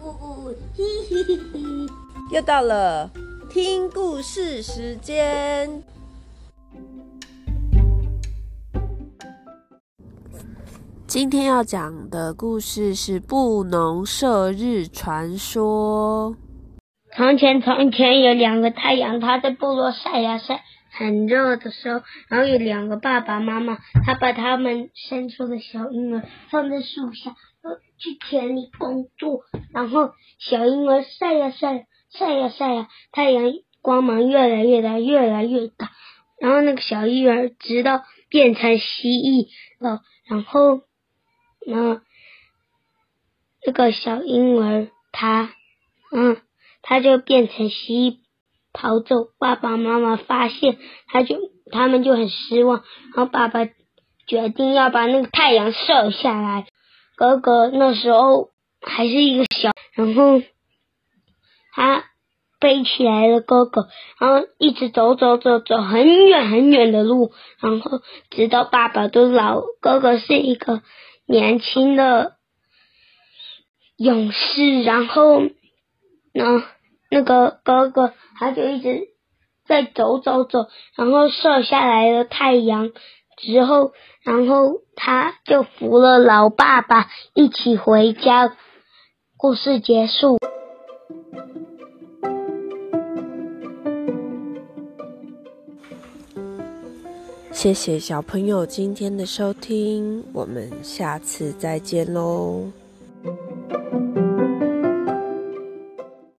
嘿嘿嘿嘿，又到了听故事时间。今天要讲的故事是布农射日传说。从前，从前有两个太阳，它在部落晒呀晒，很热的时候，然后有两个爸爸妈妈，他把他们生出的小婴儿放在树下，去田里工作。然后小婴儿晒呀晒，晒呀晒呀，太阳光芒越来越大，越来越大。然后那个小婴儿直到变成蜥蜴了，然后，那个小婴儿他，嗯。他就变成蜥蜴逃走，爸爸妈妈发现，他就他们就很失望，然后爸爸决定要把那个太阳射下来。哥哥那时候还是一个小，然后他背起来了哥哥，然后一直走走走走很远很远的路，然后直到爸爸都老，哥哥是一个年轻的勇士，然后。呢那个哥哥他就一直在走走走，然后射下来了太阳之后，然后他就扶了老爸爸一起回家。故事结束。谢谢小朋友今天的收听，我们下次再见喽。